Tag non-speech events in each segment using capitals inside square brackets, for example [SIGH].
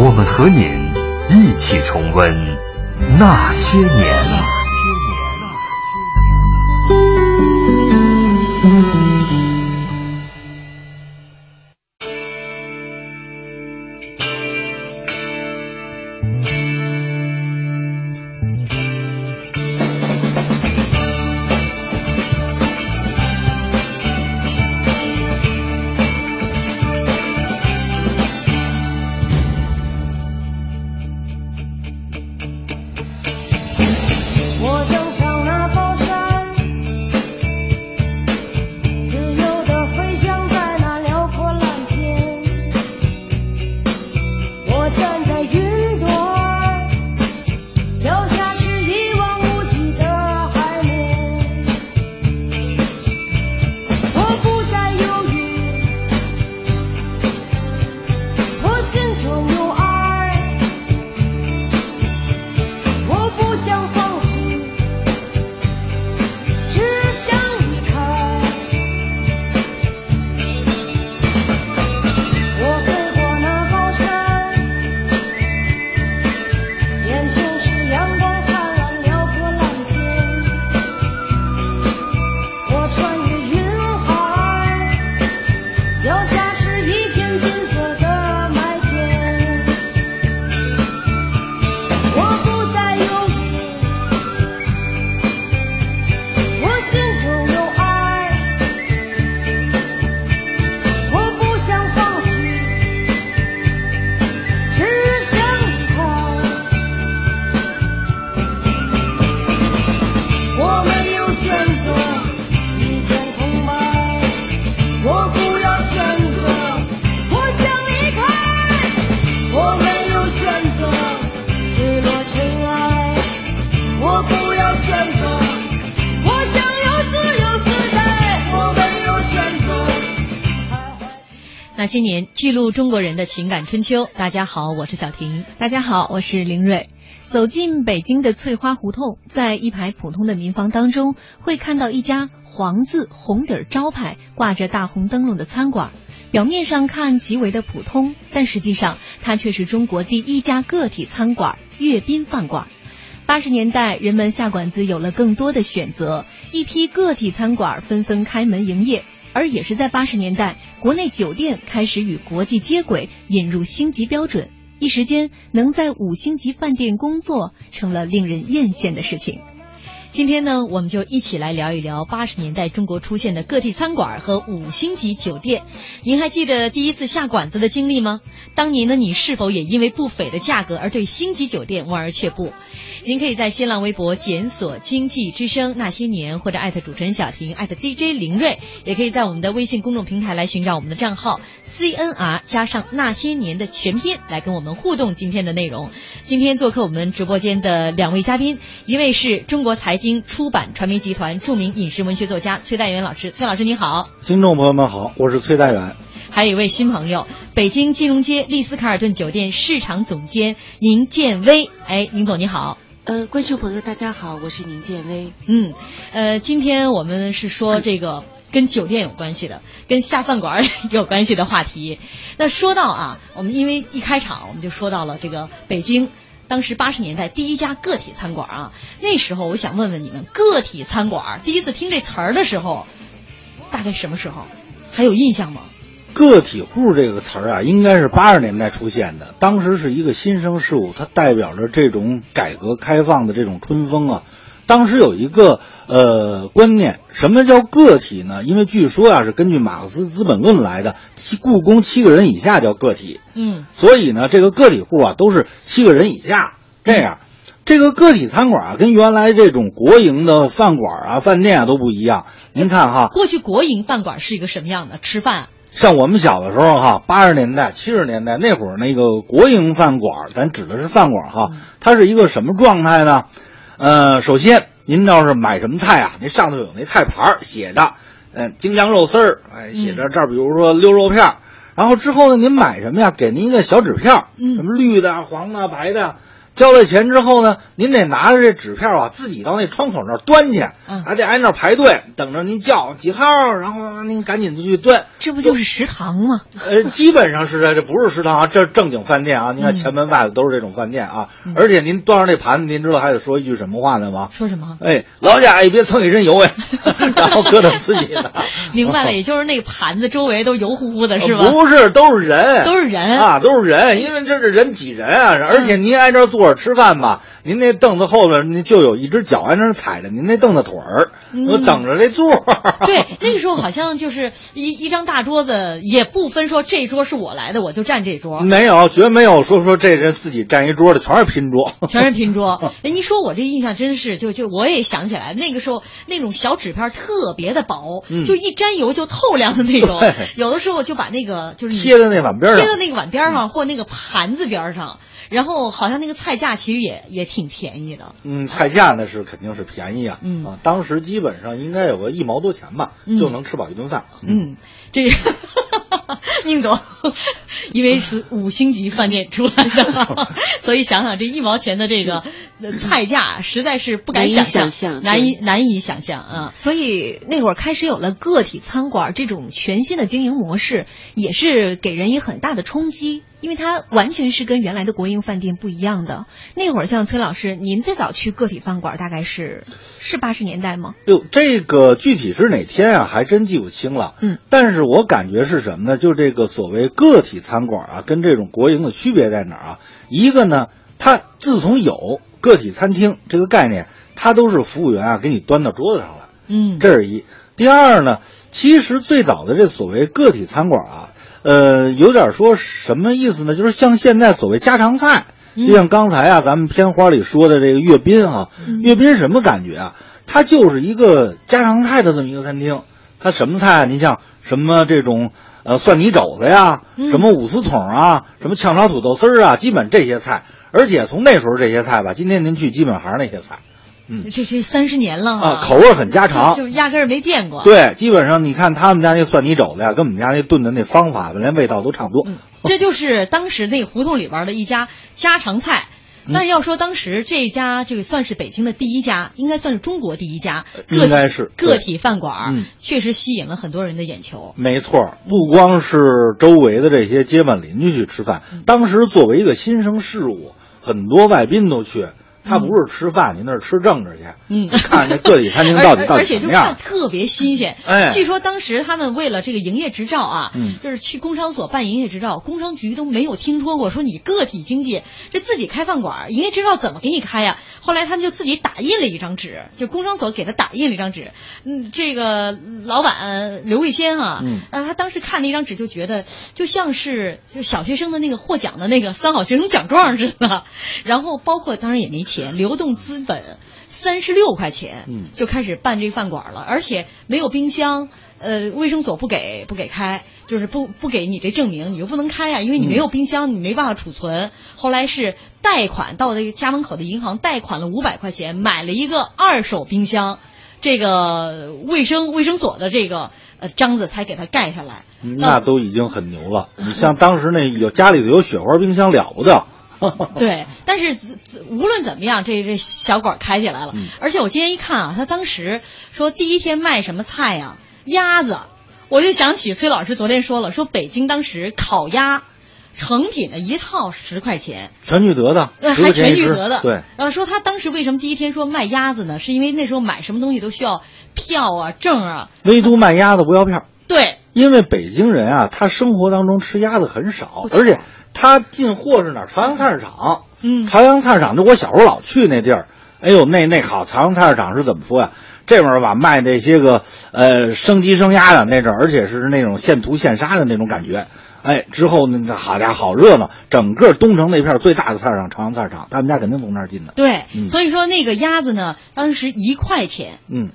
我们和您一起重温那些年。些年，记录中国人的情感春秋。大家好，我是小婷。大家好，我是林瑞。走进北京的翠花胡同，在一排普通的民房当中，会看到一家黄字红底儿招牌挂着大红灯笼的餐馆。表面上看极为的普通，但实际上它却是中国第一家个体餐馆——阅兵饭馆。八十年代，人们下馆子有了更多的选择，一批个体餐馆纷纷开门营业。而也是在八十年代，国内酒店开始与国际接轨，引入星级标准。一时间，能在五星级饭店工作成了令人艳羡的事情。今天呢，我们就一起来聊一聊八十年代中国出现的各地餐馆和五星级酒店。您还记得第一次下馆子的经历吗？当年的你是否也因为不菲的价格而对星级酒店望而却步？您可以在新浪微博检索“经济之声那些年”或者艾特主持人小婷，艾特 DJ 林睿，也可以在我们的微信公众平台来寻找我们的账号 CNR 加上那些年的全拼来跟我们互动今天的内容。今天做客我们直播间的两位嘉宾，一位是中国财经出版传媒集团著名影视文学作家崔代元老师，崔老师你好。听众朋友们好，我是崔代元。还有一位新朋友，北京金融街丽思卡尔顿酒店市场总监宁建威。哎，宁总你好。呃，观众朋友大家好，我是宁建威。嗯，呃，今天我们是说这个跟酒店有关系的，跟下饭馆 [LAUGHS] 有关系的话题。那说到啊，我们因为一开场我们就说到了这个北京。当时八十年代第一家个体餐馆啊，那时候我想问问你们，个体餐馆第一次听这词儿的时候，大概什么时候？还有印象吗？个体户这个词儿啊，应该是八十年代出现的，当时是一个新生事物，它代表着这种改革开放的这种春风啊。当时有一个呃观念，什么叫个体呢？因为据说啊是根据马克思《资本论》来的，七故宫七个人以下叫个体，嗯所以呢这个个体户啊都是七个人以下这样。这个个体餐馆啊，跟原来这种国营的饭馆啊、饭店啊都不一样。您看哈，过去国营饭馆是一个什么样的？吃饭像我们小的时候哈，八十年代、七十年代那会儿，那个国营饭馆，咱指的是饭馆哈，它是一个什么状态呢？呃，首先您要是买什么菜啊，那上头有那菜牌儿写着，嗯，京酱肉丝儿，哎，写着这儿，比如说溜肉片儿。然后之后呢，您买什么呀？给您一个小纸片儿什么绿的、黄的、白的。交了钱之后呢，您得拿着这纸票啊，自己到那窗口那儿端去，嗯还得挨那儿排队，等着您叫几号，然后您赶紧就去端。这不就是食堂吗？[LAUGHS] 呃，基本上是这，这不是食堂啊，这正经饭店啊。您看嗯前门外头都是这种饭店啊，而且您端上这盘子，您知道还得说一句什么话呢吗？说什么？哎，老贾也别蹭一身油哎，[LAUGHS] 然后搁着自己的。[LAUGHS] 明白了，也就是那盘子周围都油乎乎的，是吧？呃不是，都是人，都是人啊，都是人，因为这是人挤人啊，而且您挨这儿吃饭吧，您那凳子后边您就有一只脚挨那踩着您那凳子腿儿，我等着这座。嗯 [LAUGHS] 对，那个时候好像就是一一张大桌子，也不分说这桌是我来的，我就占这桌，没有，绝没有说说这人自己占一桌的，全是拼桌。[LAUGHS] 全是拼桌。[LAUGHS] 哎，您说我这印象真是，就就我也想起来，那个时候那种小纸片特别的薄，嗯就一沾油就透亮的那种。有的时候就把那个就是贴在那碗边上贴在那个碗边上或那个盘子边上，然后好像那个菜价其实也也挺便宜的。嗯，菜价那是肯定是便宜啊，嗯。啊，当时基本上应该有个一毛多钱吧，嗯。就能吃饱一顿饭。嗯，这个 [LAUGHS] 宁总，因为是五星级饭店出来的，[LAUGHS] 所以想想这一毛钱的这个呃菜价，实在是不敢想想象难以对。难以想象啊。所以那会儿开始有了个体餐馆这种全新的经营模式，也是给人以很大的冲击，因为它完全是跟原来的国营饭店不一样的。那会儿像崔老师，您最早去个体饭馆大概是是八十年代吗？哟，这个具体是哪天啊，还真记不清了。嗯，但是我感觉是什么呢？就这个所谓个体餐馆啊，跟这种国营的区别在哪儿啊？一个呢，它自从有个体餐厅这个概念，它都是服务员啊给你端到桌子上来。嗯，这是一。第二呢，其实最早的这所谓个体餐馆啊，呃，有点说什么意思呢？就是像现在所谓家常菜，嗯就像刚才啊咱们片花里说的这个阅兵啊，阅兵什么感觉啊？它就是一个家常菜的这么一个餐厅。它什么菜啊？你像什么这种呃蒜泥肘子呀，嗯什么五丝筒啊，什么炝炒土豆丝儿啊，基本这些菜。而且从那时候这些菜吧，今天您去基本还是那些菜这这三十年了哈啊，口味很家常。就压根儿没变过。对，基本上你看他们家那蒜泥肘子呀，跟我们家那炖的那方法，连味道都差不多。嗯，这就是当时那胡同里边的一家家常菜。嗯但是要说当时这家这个算是北京的第一家，应该算是中国第一家应该是个体饭馆确实吸引了很多人的眼球。没错，不光是周围的这些街坊邻居去吃饭，当时作为一个新生事物，很多外宾都去。他不是吃饭，您那是吃政治去。嗯 [LAUGHS] 看这个体餐厅到底而 [LAUGHS] 到而且就看底什么样？特别新鲜。哎据说当时他们为了这个营业执照啊，嗯就是去工商所办营业执照，工商局都没有听说过说你个体经济这自己开饭馆，营业执照怎么给你开呀？后来他们就自己打印了一张纸，就工商所给他打印了一张纸。嗯，这个老板刘卫先啊、嗯啊，他当时看那张纸就觉得就像是就小学生的那个获奖的那个三好学生奖状似的，[LAUGHS] 然后包括当然也没钱，流动资本三十六块钱，嗯就开始办这个饭馆了，而且没有冰箱，呃，卫生所不给不给开，就是不不给你这证明，你又不能开呀、因为你没有冰箱，你没办法储存。后来是贷款到这个家门口的银行贷款了五百块钱，买了一个二手冰箱，这个卫生卫生所的这个呃章子才给他盖下来。嗯那都已经很牛了。你像当时那有家里头有雪花冰箱了不得。[LAUGHS] 对，但是无论怎么样，这这小馆开起来了。嗯而且我今天一看啊，他当时说第一天卖什么菜呀、鸭子，我就想起崔老师昨天说了，说北京当时烤鸭成品的一套十块钱，全聚德的，呃，还全聚德的。对，呃，说他当时为什么第一天说卖鸭子呢？是因为那时候买什么东西都需要票啊、证啊。唯独卖鸭子不要票。对，因为北京人啊，他生活当中吃鸭子很少，而且他进货是哪儿？朝阳菜市场。嗯，朝阳菜市场，就我小时候老去那地儿。哎呦，那那好，朝阳菜市场是怎么说呀？这边儿吧卖这些个呃生鸡生鸭的那阵儿，而且是那种现屠现杀的那种感觉。哎，之后那那好家伙，好热闹！整个东城那片儿最大的菜市场，朝阳菜市场，他们家肯定从那儿进的。对，嗯所以说那个鸭子呢，当时一块钱。嗯，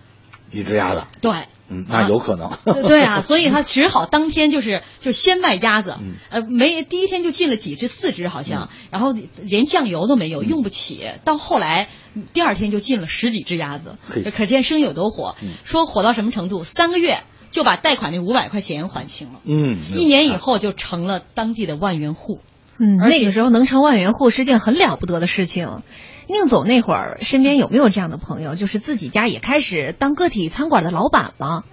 一只鸭子。对，嗯，那有可能。对对啊，所以他只好当天就是就先卖鸭子，嗯呃，没第一天就进了几只，四只好像，然后连酱油都没有，用不起。到后来第二天就进了十几只鸭子嘿，可见生意有多火。嗯说火到什么程度？三个月就把贷款那五百块钱还清了，嗯，一年以后就成了当地的万元户。嗯，那个时候能成万元户是件很了不得的事情。宁总那会儿身边有没有这样的朋友，就是自己家也开始当个体餐馆的老板了？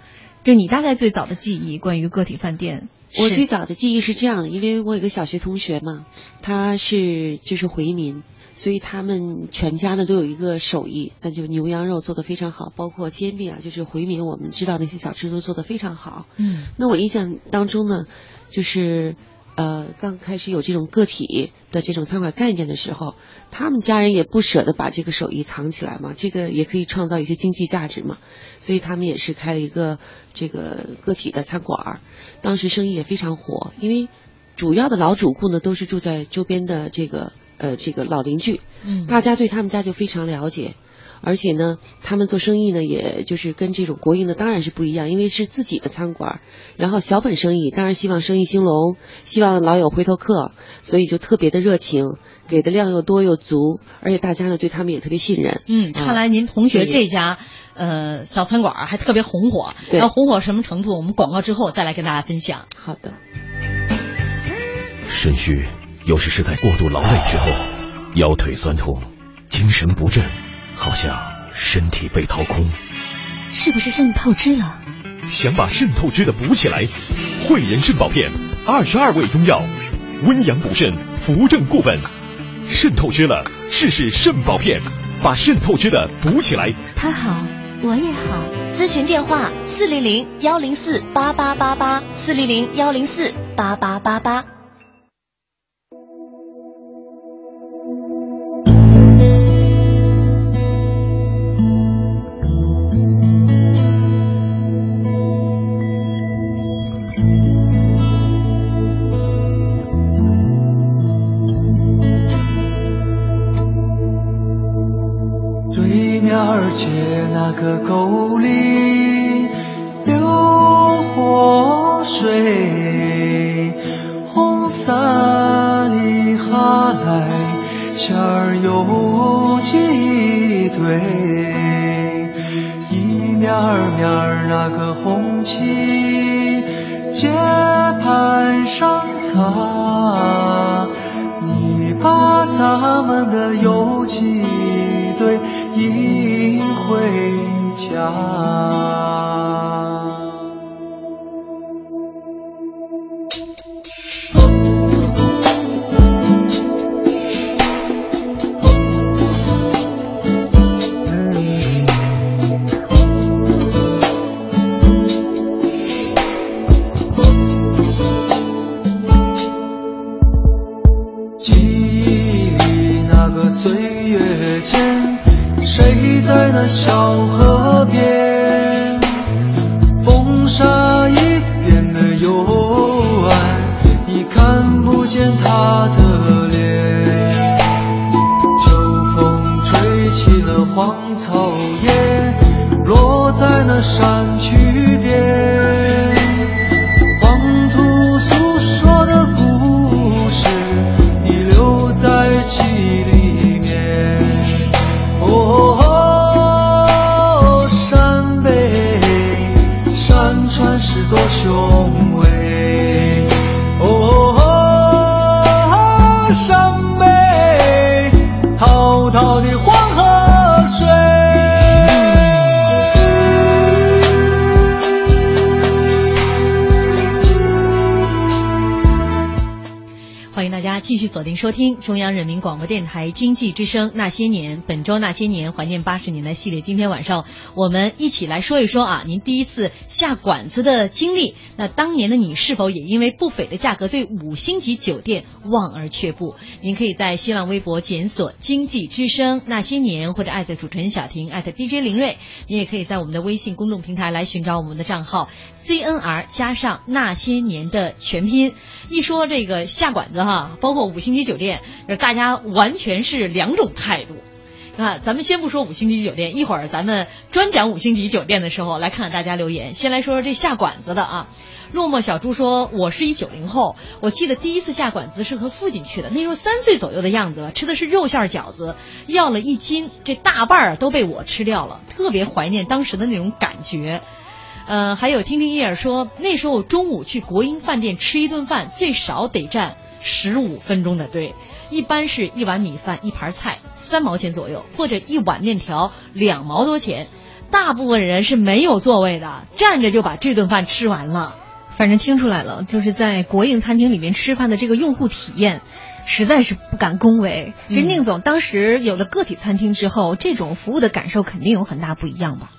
就你大概最早的记忆，关于个体饭店，我最早的记忆是这样的，因为我有个小学同学嘛，他是就是回民，所以他们全家呢都有一个手艺，那就牛羊肉做的非常好，包括煎饼啊，就是回民我们知道那些小吃都做的非常好。嗯那我印象当中呢，就是呃刚开始有这种个体的这种餐馆概念的时候，他们家人也不舍得把这个手艺藏起来嘛，这个也可以创造一些经济价值嘛，所以他们也是开了一个这个个体的餐馆儿，当时生意也非常火，因为主要的老主顾呢都是住在周边的这个呃这个老邻居，嗯大家对他们家就非常了解。而且呢，他们做生意呢，也就是跟这种国营的当然是不一样，因为是自己的餐馆，然后小本生意，当然希望生意兴隆，希望老有回头客，所以就特别的热情，给的量又多又足，而且大家呢对他们也特别信任。嗯，看来您同学这家呃小餐馆还特别红火，对然后红火什么程度？我们广告之后再来跟大家分享。好的，肾虚有时是在过度劳累之后，腰腿酸痛，精神不振，好像身体被掏空。是不是肾透支了？想把肾透支的补起来，汇仁肾宝片，二十二味中药，温阳补肾，扶正固本。肾透支了，试试肾宝片，把肾透支的补起来。他好，我也好。咨询电话：四零零幺零四八八八八，四零零幺零四八八八八。小河听中央人民广播电台经济之声《那些年》本周《那些年》怀念八十年代系列。今天晚上我们一起来说一说啊，您第一次下馆子的经历。那当年的你是否也因为不菲的价格对五星级酒店望而却步？您可以在新浪微博检索“经济之声那些年”或者艾特主持人小婷艾特 DJ 林睿。你也可以在我们的微信公众平台来寻找我们的账号 CNR 加上那些年的全拼。一说这个下馆子哈，包括五星级酒店，大家完全是两种态度。啊，咱们先不说五星级酒店，一会儿咱们专讲五星级酒店的时候，来看看大家留言。先来说说这下馆子的啊。落寞小猪说：“我是一九零后，我记得第一次下馆子是和父亲去的，那时候三岁左右的样子吧，吃的是肉馅饺子，要了一斤，这大半儿都被我吃掉了，特别怀念当时的那种感觉。”呃，还有听听叶儿说，那时候中午去国营饭店吃一顿饭，最少得站十五分钟的队，一般是一碗米饭一盘菜三毛钱左右，或者一碗面条两毛多钱。大部分人是没有座位的，站着就把这顿饭吃完了。反正听出来了，就是在国营餐厅里面吃饭的这个用户体验，实在是不敢恭维。这宁总当时有了个体餐厅之后，这种服务的感受肯定有很大不一样吧？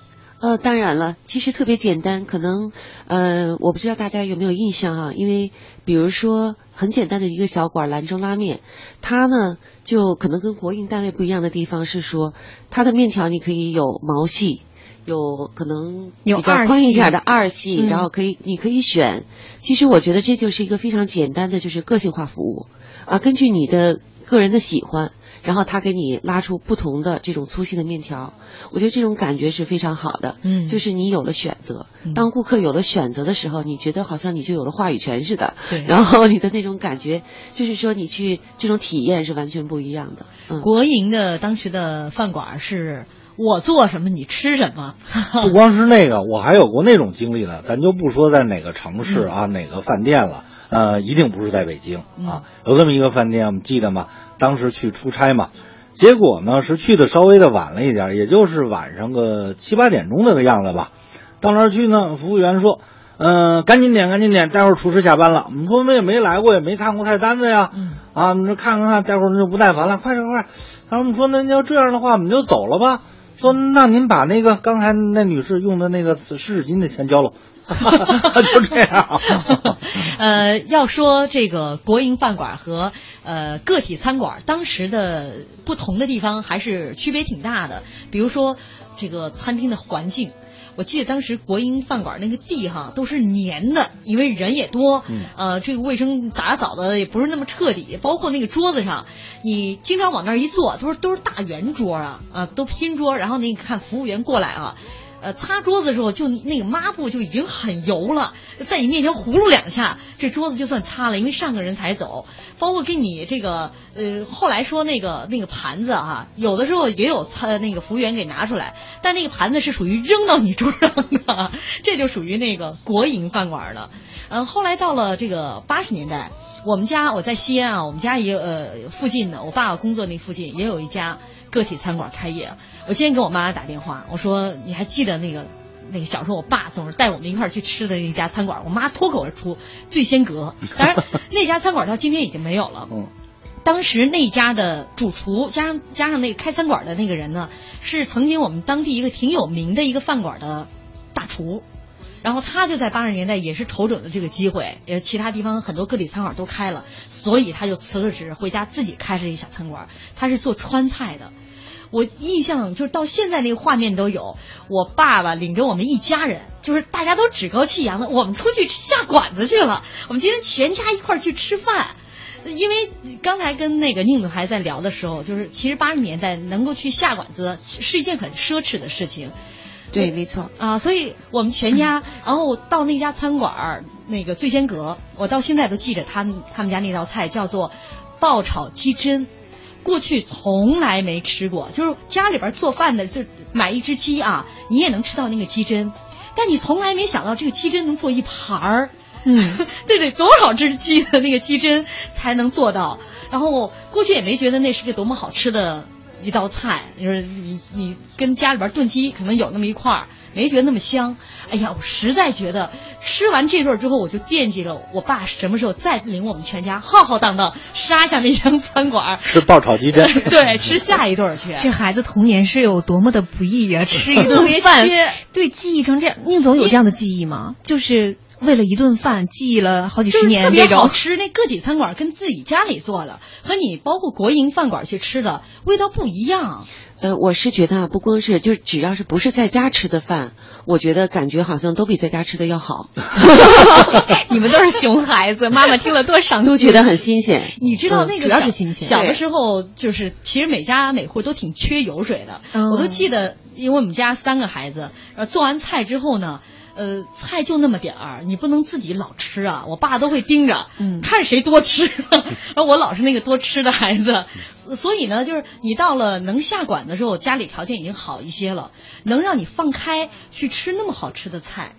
呃，当然了，其实特别简单，可能呃，我不知道大家有没有印象啊、因为比如说很简单的一个小馆兰州拉面，它呢就可能跟国营单位不一样的地方是说，它的面条你可以有毛细。有可能有比较二细宽一点的二细，嗯然后可以你可以选。其实我觉得这就是一个非常简单的，就是个性化服务啊，根据你的个人的喜欢，然后他给你拉出不同的这种粗细的面条，我觉得这种感觉是非常好的。嗯就是你有了选择嗯，当顾客有了选择的时候，你觉得好像你就有了话语权似的。对然后你的那种感觉，就是说你去这种体验是完全不一样的。嗯。国营的当时的饭馆是我做什么你吃什么，不光是那个，我还有过那种经历呢。咱就不说在哪个城市啊，哪个饭店了，呃，一定不是在北京啊。有这么一个饭店，我们记得吗？当时去出差嘛，结果呢是去的稍微的晚了一点，也就是晚上个七八点钟那个样子吧。到那儿去呢，服务员说。嗯、赶紧点，赶紧点，待会儿厨师下班了。我们说我们也没来过，也没看过菜单子呀。嗯啊，我们说看看看，待会儿就不耐烦了，快点快点。然后我们说那要这样的话，我们就走了吧。说那您把那个刚才那女士用的那个湿纸巾的钱交了，[LAUGHS] 就这样。[LAUGHS] 呃，要说这个国营饭馆和呃个体餐馆，当时的不同的地方还是区别挺大的。比如说这个餐厅的环境，我记得当时国营饭馆那个地哈都是粘的，因为人也多，嗯呃，这个卫生打扫的也不是那么彻底，包括那个桌子上，你经常往那儿一坐，都是都是大圆桌啊，啊，都拼桌，然后你看服务员过来啊。呃，擦桌子的时候，就那个抹布就已经很油了，在你面前呼噜两下，这桌子就算擦了，因为上个人才走。包括给你这个，呃，后来说那个那个盘子啊，有的时候也有擦那个服务员给拿出来，但那个盘子是属于扔到你桌上的，这就属于那个国营饭馆的。呃，后来到了这个八十年代，我们家我在西安啊，我们家也呃附近的，我爸爸工作那附近也有一家个体餐馆开业。我今天给我妈打电话，我说你还记得那个那个小时候我爸总是带我们一块儿去吃的那家餐馆，我妈脱口而出醉仙阁。当然 [LAUGHS] 那家餐馆到今天已经没有了。嗯当时那家的主厨加上加上那个开餐馆的那个人呢，是曾经我们当地一个挺有名的一个饭馆的大厨。然后他就在八十年代也是瞅准了这个机会，也其他地方很多个体餐馆都开了，所以他就辞了职，回家自己开了一小餐馆。他是做川菜的，我印象就是到现在那个画面都有，我爸爸领着我们一家人，就是大家都趾高气扬的，我们出去下馆子去了，我们今天全家一块儿去吃饭。因为刚才跟那个宁总还在聊的时候，就是其实八十年代能够去下馆子是一件很奢侈的事情。对，没错。啊，所以我们全家，然后到那家餐馆儿，那个醉仙阁，我到现在都记着他们他们家那道菜叫做爆炒鸡胗，过去从来没吃过，就是家里边做饭的就买一只鸡啊，你也能吃到那个鸡胗，但你从来没想到这个鸡胗能做一盘儿。嗯，[LAUGHS] 对对多少只鸡的那个鸡胗才能做到？然后过去也没觉得那是个多么好吃的一道菜，就是你你跟家里边炖鸡可能有那么一块儿，没觉得那么香。哎呀，我实在觉得吃完这顿之后，我就惦记着我爸什么时候再领我们全家浩浩荡荡杀下那家餐馆儿，吃爆炒鸡胗，[LAUGHS] 对，吃下一顿去。这孩子童年是有多么的不易呀、吃一顿 [LAUGHS] 饭，对，记忆成这样。宁总有这样的记忆吗？就是为了一顿饭记了好几十年就是特别。好吃。那个体餐馆跟自己家里做的和你包括国营饭馆去吃的味道不一样。呃，我是觉得啊，不光是，就只要是不是在家吃的饭，我觉得感觉好像都比在家吃的要好，[LAUGHS] 你们都是熊孩子，妈妈听了多伤心，都觉得很新鲜。你知道那个主要小是新鲜小的时候就是，其实每家每户都挺缺油水的。嗯我都记得，因为我们家三个孩子，然后做完菜之后呢。呃，菜就那么点儿，你不能自己老吃啊！我爸都会盯着，嗯看谁多吃。[LAUGHS] 然后我老是那个多吃的孩子，所以呢，就是你到了能下馆的时候，家里条件已经好一些了，能让你放开去吃那么好吃的菜。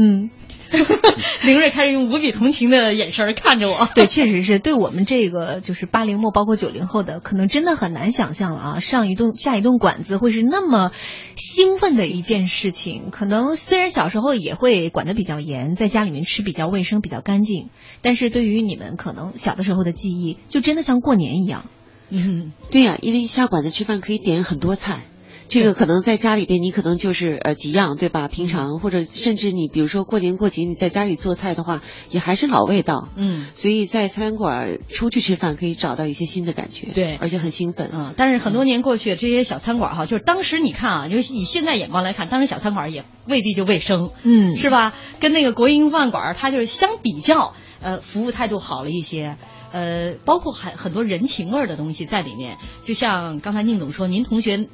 嗯，[LAUGHS] 凌睿开始用无比同情的眼神看着我。[LAUGHS] 对，确实是对我们这个就是八零后，包括九零后的，可能真的很难想象了啊！上一顿下一顿馆子会是那么兴奋的一件事情。可能虽然小时候也会管得比较严，在家里面吃比较卫生、比较干净，但是对于你们可能小的时候的记忆，就真的像过年一样。嗯，对呀、因为下馆子吃饭可以点很多菜。这个可能在家里边，你可能就是呃几样，对吧？平常或者甚至你比如说过年过节，你在家里做菜的话，也还是老味道。嗯，所以在餐馆出去吃饭可以找到一些新的感觉，对而且很兴奋。嗯，但是很多年过去，这些小餐馆哈，就是当时你看啊，就是以现在眼光来看，当时小餐馆也未必就卫生，嗯是吧？跟那个国营饭馆，它就是相比较，呃，服务态度好了一些。呃，包括很很多人情味儿的东西在里面，就像刚才宁总说，您同学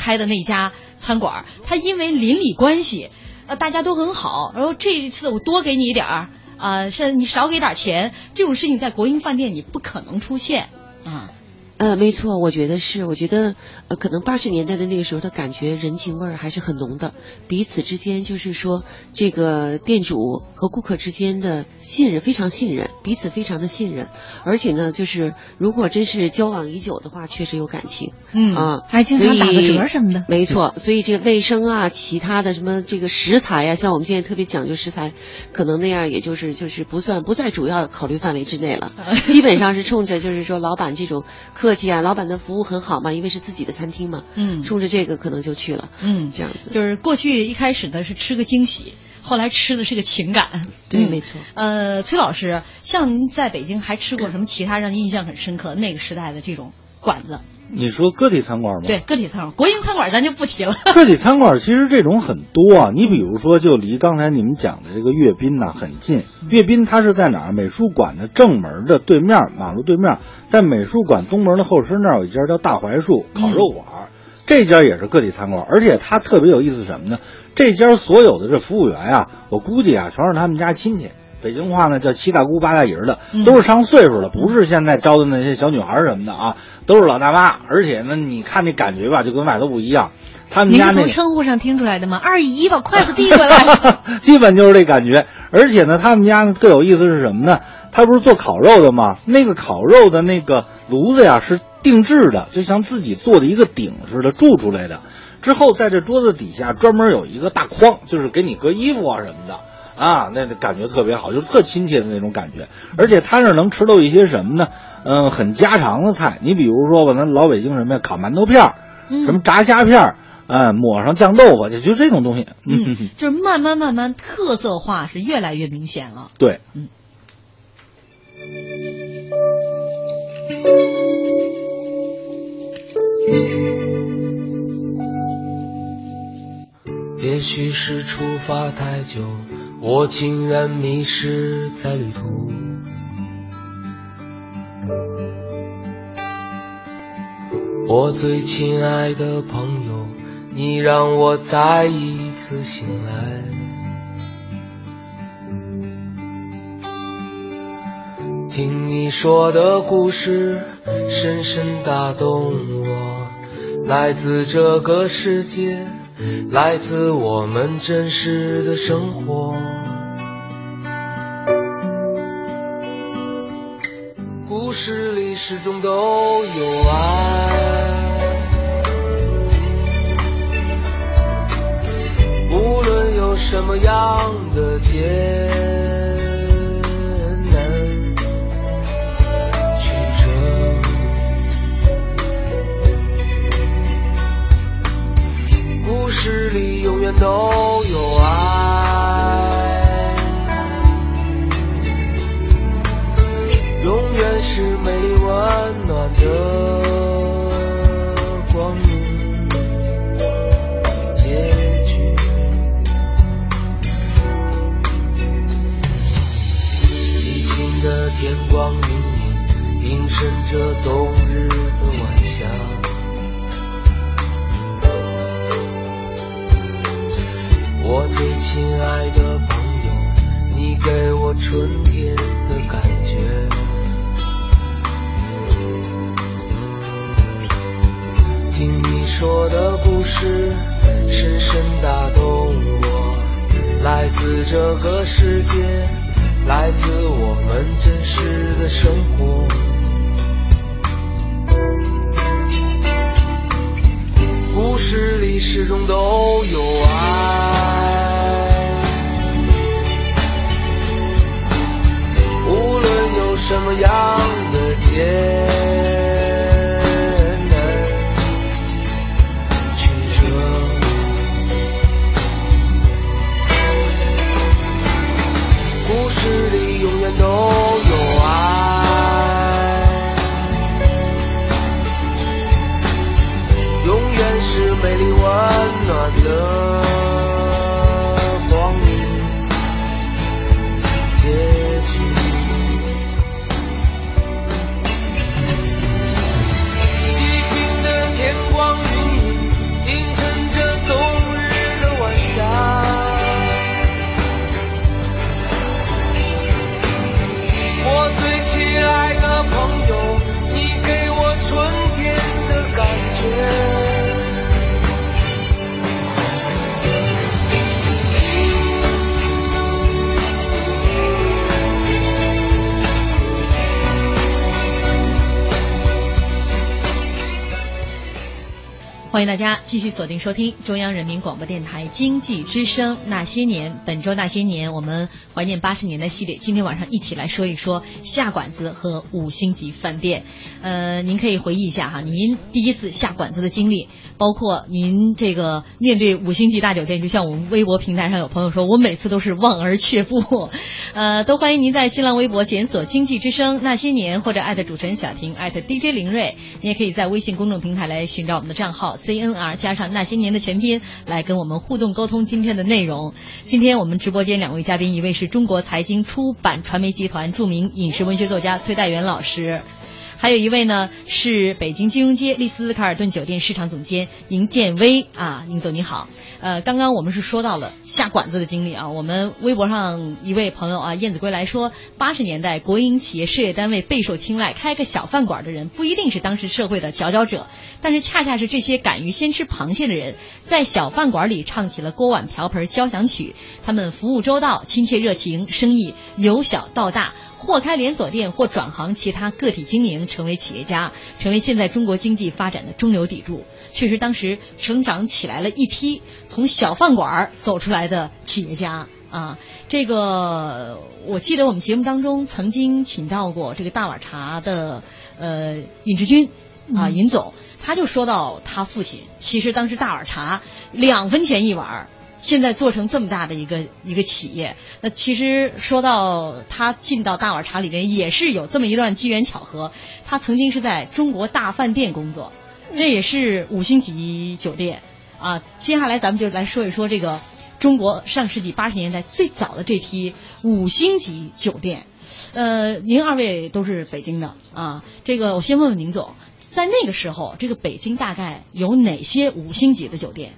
开的那家餐馆，他因为邻里关系，呃，大家都很好，然后这一次我多给你一点儿，啊、是你少给点钱，这种事情在国营饭店你不可能出现啊。呃，没错，我觉得是，我觉得呃，可能八十年代的那个时候的感觉人情味儿还是很浓的，彼此之间就是说这个店主和顾客之间的信任非常信任，彼此非常的信任，而且呢，就是如果真是交往已久的话，确实有感情，嗯啊，还经常打个折什么的。没错，所以这个卫生啊，其他的什么这个食材呀、像我们现在特别讲究食材，可能那样也就是就是不算不在主要考虑范围之内了，[LAUGHS] 基本上是冲着就是说老板这种客气啊，老板的服务很好嘛，因为是自己的餐厅嘛，嗯冲着这个可能就去了，嗯，这样子，就是过去一开始呢是吃个惊喜，后来吃的是个情感。对，嗯没错。呃，崔老师，像您在北京还吃过什么其他让您印象很深刻那个时代的这种馆子？你说个体餐馆吗？对，个体餐馆，国营餐馆咱就不提了。[LAUGHS] 个体餐馆其实这种很多啊，你比如说，就离刚才你们讲的这个阅兵呐、很近。阅兵它是在哪儿？美术馆的正门的对面，马路对面，在美术馆东门的后身那儿有一家叫大槐树烤肉馆，这家也是个体餐馆，而且它特别有意思什么呢？这家所有的这服务员啊，我估计啊，全是他们家亲戚。北京话呢叫七大姑八大姨儿的，都是上岁数的，不是现在招的那些小女孩儿什么的啊，都是老大妈。而且呢，你看那感觉吧，就跟外头不一样。他们您是从家那个称呼上听出来的吗？二姨把筷子递过来。[LAUGHS] 基本就是这感觉。而且呢，他们家呢特有意思是什么呢？他不是做烤肉的吗？那个烤肉的那个炉子呀是定制的，就像自己做的一个鼎似的铸出来的。之后在这桌子底下专门有一个大筐，就是给你搁衣服啊什么的。啊，那感觉特别好，就是特亲切的那种感觉。而且他那儿能吃到一些什么呢？嗯，很家常的菜。你比如说吧，咱老北京什么呀，烤馒头片儿，什么炸虾片儿，嗯，抹上酱豆腐，就就这种东西。嗯，[LAUGHS] 就是慢慢慢慢特色化是越来越明显了。对，嗯。也许是出发太久，我竟然迷失在旅途。我最亲爱的朋友，你让我再一次醒来。听你说的故事，深深打动我，来自这个世界。来自我们真实的生活。始终都有说的故事，深深打动我，来自这个世界，来自我们真实的生活。故事里始终都有爱，无论有什么样的结欢迎大家继续锁定收听中央人民广播电台经济之声那些年。本周那些年，我们怀念八十年代系列，今天晚上一起来说一说下馆子和五星级饭店。呃，您可以回忆一下哈，您第一次下馆子的经历，包括您这个面对五星级大酒店，就像我们微博平台上有朋友说，我每次都是望而却步。呃，都欢迎您在新浪微博检索“经济之声那些年”或者艾特主持人小婷艾特 DJ 林睿，你也可以在微信公众平台来寻找我们的账号 CNR 加上那些年的全拼来跟我们互动沟通今天的内容。今天我们直播间两位嘉宾，一位是中国财经出版传媒集团著名饮食文学作家崔代元老师。还有一位呢是北京金融街丽思卡尔顿酒店市场总监宁建威啊，宁总你好。呃，刚刚我们是说到了下馆子的经历啊，我们微博上一位朋友啊，燕子归来说，八十年代国营企业事业单位备受青睐，开个小饭馆的人不一定是当时社会的佼佼者，但是恰恰是这些敢于先吃螃蟹的人，在小饭馆里唱起了锅碗瓢盆交响曲，他们服务周到，亲切热情，生意由小到大。或开连锁店，或转行其他个体经营，成为企业家，成为现在中国经济发展的中流砥柱。确实，当时成长起来了一批从小饭馆走出来的企业家啊。这个我记得我们节目当中曾经请到过这个大碗茶的呃尹志军啊尹总，他就说到他父亲，其实当时大碗茶两分钱一碗。现在做成这么大的一个一个企业，那其实说到他进到大碗茶里边，也是有这么一段机缘巧合。他曾经是在中国大饭店工作，那也是五星级酒店啊。接下来咱们就来说一说这个中国上世纪八十年代最早的这批五星级酒店。呃，您二位都是北京的啊，这个我先问问宁总，在那个时候，这个北京大概有哪些五星级的酒店？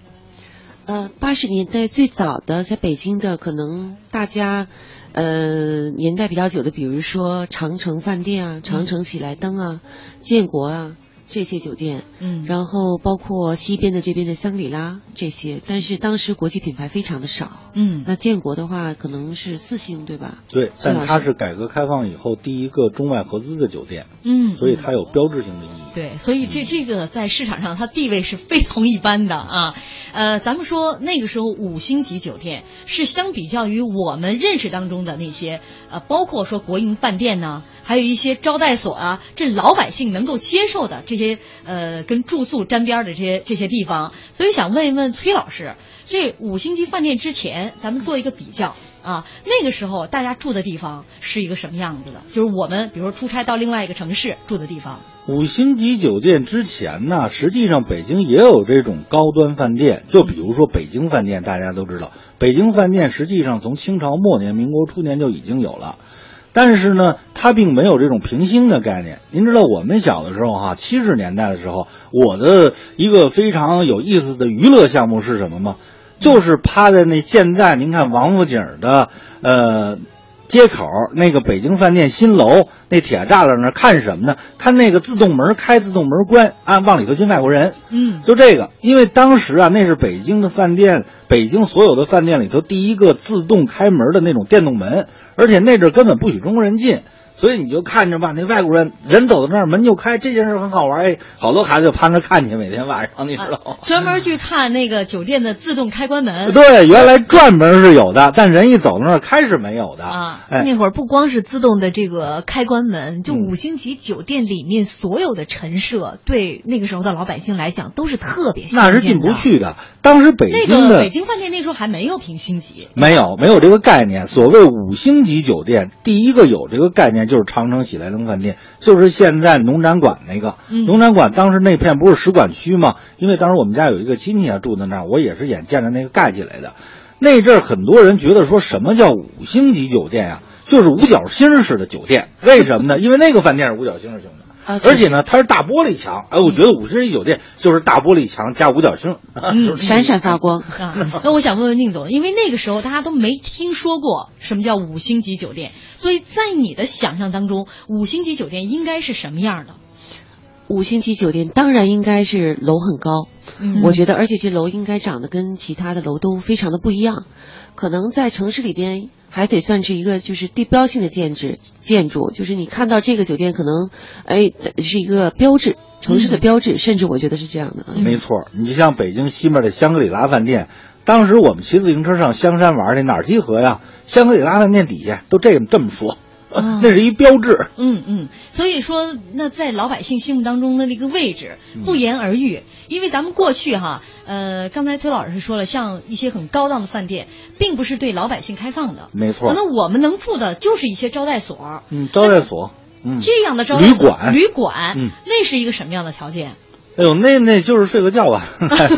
呃，八十年代最早的在北京的，可能大家呃年代比较久的，比如说长城饭店啊、长城喜来登啊、建国啊这些酒店，嗯，然后包括西边的这边的香格里拉这些，但是当时国际品牌非常的少，嗯，那建国的话可能是四星对吧？对，但它是改革开放以后第一个中外合资的酒店，嗯，所以它有标志性的意义。对，所以这这个在市场上它地位是非同一般的啊。呃，咱们说那个时候五星级酒店是相比较于我们认识当中的那些呃，包括说国营饭店呢，还有一些招待所啊，这老百姓能够接受的这些些呃跟住宿沾边的这些这些地方。所以想问一问崔老师，这五星级饭店之前咱们做一个比较。啊，那个时候大家住的地方是一个什么样子的？就是我们比如说出差到另外一个城市住的地方。五星级酒店之前呢，实际上北京也有这种高端饭店，就比如说北京饭店，大家都知道，北京饭店实际上从清朝末年、民国初年就已经有了。但是呢，它并没有这种平星的概念。您知道，我们小的时候哈，七十年代的时候，我的一个非常有意思的娱乐项目是什么吗？就是趴在那现在您看王府井的呃街口那个北京饭店新楼那铁栅栏那儿看什么呢？看那个自动门开、自动门关，啊，往里头进外国人。嗯，就这个，因为当时啊，那是北京的饭店，北京所有的饭店里头第一个自动开门的那种电动门，而且那阵儿根本不许中国人进。所以你就看着吧，那外国人人走到那儿，门就开，这件事很好玩哎，好多孩子就趴那儿看去，每天晚上你知道吗？[LAUGHS] 专门去看那个酒店的自动开关门。[LAUGHS] 对，原来转门是有的，但人一走到那儿开是没有的。啊，哎，那会儿不光是自动的这个开关门，就五星级酒店里面所有的陈设，对那个时候的老百姓来讲都是特别新那是进不去的。当时北京的个北京饭店那时候还没有评星级。没有没有这个概念。所谓五星级酒店，第一个有这个概念就是长城喜来登饭店，就是现在农展馆那个。嗯农展馆当时那片不是使馆区吗？因为当时我们家有一个亲戚啊住在那儿，我也是眼见着那个盖起来的。那阵儿很多人觉得说什么叫五星级酒店啊？就是五角星式的酒店，为什么呢？因为那个饭店是五角星型的。啊，而且呢，它是大玻璃墙，哎，我觉得五星级酒店就是大玻璃墙加五角星，嗯 [LAUGHS] 就是？闪闪发光。[LAUGHS] 啊，那我想问问宁总，因为那个时候大家都没听说过什么叫五星级酒店，所以在你的想象当中，五星级酒店应该是什么样的？五星级酒店当然应该是楼很高，嗯。我觉得，而且这楼应该长得跟其他的楼都非常的不一样，可能在城市里边还得算是一个就是地标性的建制建筑，就是你看到这个酒店可能哎是一个标志，城市的标志，甚至我觉得是这样的。没错，你就像北京西面的香格里拉饭店，当时我们骑自行车上香山玩去，哪儿集合呀？香格里拉饭店底下都这么这么说，啊。那是一标志。嗯嗯，所以说，那在老百姓心目当中的那个位置不言而喻，因为咱们过去哈，呃，刚才崔老师说了，像一些很高档的饭店，并不是对老百姓开放的，没错可能我们能住的就是一些招待所，嗯，招待所，嗯，这样的招待所旅馆旅馆，嗯那是一个什么样的条件？[LAUGHS] 哎呦，那那就是睡个觉吧。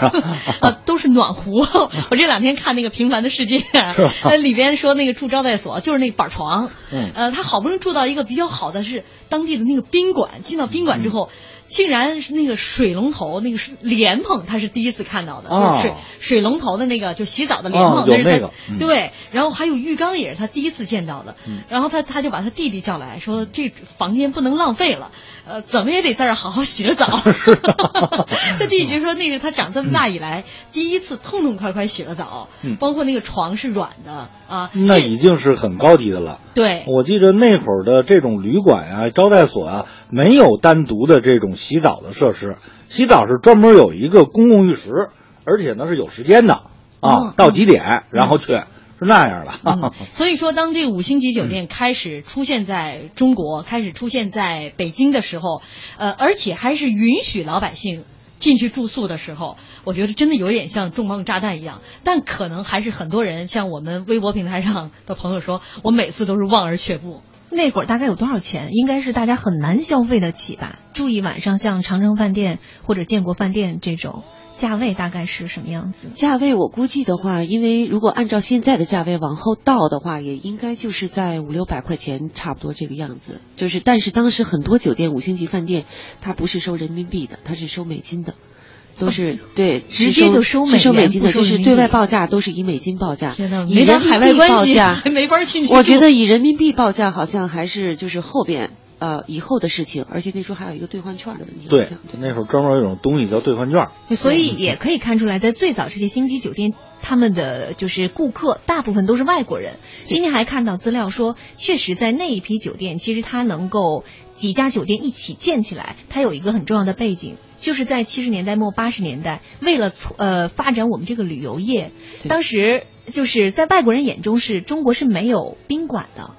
[LAUGHS] 啊，都是暖壶。我这两天看那个《平凡的世界》，吧呃，里边说那个住招待所就是那个板床，嗯呃，他好不容易住到一个比较好的是当地的那个宾馆，进到宾馆之后。竟然是那个水龙头，那个是莲蓬，他是第一次看到的，哦就是水水龙头的那个就洗澡的莲哦蓬，那是他有那个嗯对，然后还有浴缸也是他第一次见到的，嗯然后他他就把他弟弟叫来说，这房间不能浪费了，呃，怎么也得在这儿好好洗个澡。[LAUGHS] 他弟弟就说那是他长这么大以来第一次痛痛快快洗了澡，嗯包括那个床是软的啊，那已经是很高级的了。对，我记得那会儿的这种旅馆啊、招待所啊，没有单独的这种洗澡的设施，洗澡是专门有一个公共浴室，而且呢是有时间的啊，哦到几点然后去，是那样的。嗯，所以说，当这个五星级酒店开始出现在中国，[LAUGHS] 开始出现在北京的时候，呃，而且还是允许老百姓进去住宿的时候，我觉得真的有点像重磅炸弹一样。但可能还是很多人，像我们微博平台上的朋友说，我每次都是望而却步。那会儿大概有多少钱？应该是大家很难消费得起吧？住一晚上，像长城饭店或者建国饭店这种，价位大概是什么样子？价位我估计的话，因为如果按照现在的价位往后倒的话，也应该就是在五六百块钱差不多这个样子。就是，但是当时很多酒店五星级饭店，它不是收人民币的，它是收美金的。都是对，直接就收美是收美金的，就是对外报价都是以美金报价，以人民币关系报价 [LAUGHS] 还 [LAUGHS] 没法进去。我觉得以人民币报价好像还是就是后边呃以后的事情，而且那时候还有一个兑换券的问题。对那时候专门有一种东西叫兑换券。所以也可以看出来，在最早这些星级酒店，他们的就是顾客大部分都是外国人。今天还看到资料说，确实在那一批酒店，其实它能够几家酒店一起建起来，它有一个很重要的背景，就是在七十年代末八十年代，为了促呃发展我们这个旅游业，当时就是在外国人眼中是中国是没有宾馆的。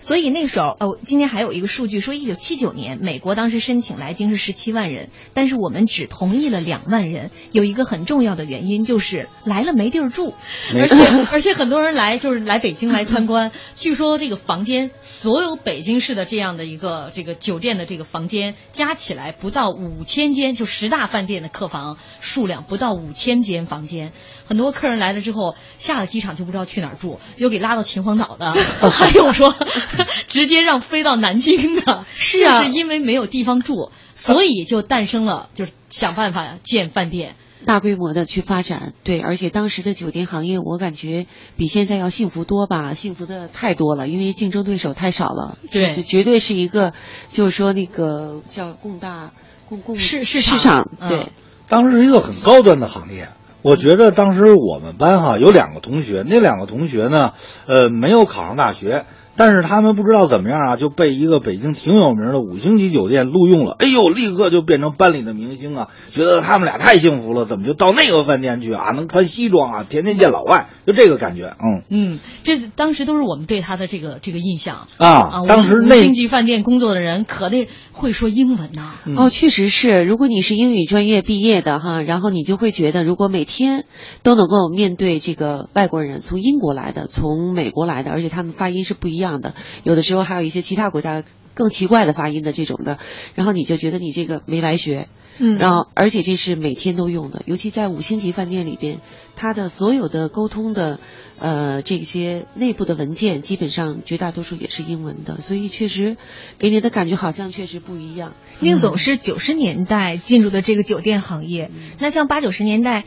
所以那时候，哦，今天还有一个数据说，一九七九年美国当时申请来京是十七万人，但是我们只同意了两万人。有一个很重要的原因就是来了没地儿住，而且 [LAUGHS] 而且很多人来就是来北京来参观，据说这个房间所有北京市的这样的一个这个酒店的这个房间加起来不到五千间，就十大饭店的客房数量不到五千间房间。很多客人来了之后，下了机场就不知道去哪儿住，又给拉到秦皇岛的，[LAUGHS] 还有说 [LAUGHS] 直接让飞到南京的，是啊就是因为没有地方住，所以就诞生了，就是想办法建饭店。大规模的去发展，对，而且当时的酒店行业，我感觉比现在要幸福多吧，幸福的太多了，因为竞争对手太少了，对这绝对是一个，就是说那个叫共大共共市市市场场，对，嗯当时是一个很高端的行业。我觉得当时我们班哈有两个同学，那两个同学呢，呃，没有考上大学，但是他们不知道怎么样啊，就被一个北京挺有名的五星级酒店录用了。哎呦，立刻就变成班里的明星啊！觉得他们俩太幸福了，怎么就到那个饭店去啊？能穿西装啊，天天见老外，就这个感觉。嗯嗯，这当时都是我们对他的这个这个印象啊，五当时那五星级饭店工作的人可那会说英文呐、嗯哦，确实是。如果你是英语专业毕业的哈，然后你就会觉得，如果每天都能够面对这个外国人，从英国来的，从美国来的，而且他们发音是不一样的，有的时候还有一些其他国家更奇怪的发音的这种的，然后你就觉得你这个没白学。嗯然后，而且这是每天都用的，尤其在五星级饭店里边，它的所有的沟通的，呃，这些内部的文件，基本上绝大多数也是英文的，所以确实给你的感觉好像确实不一样。宁总是九十年代进入的这个酒店行业，那像八九十年代，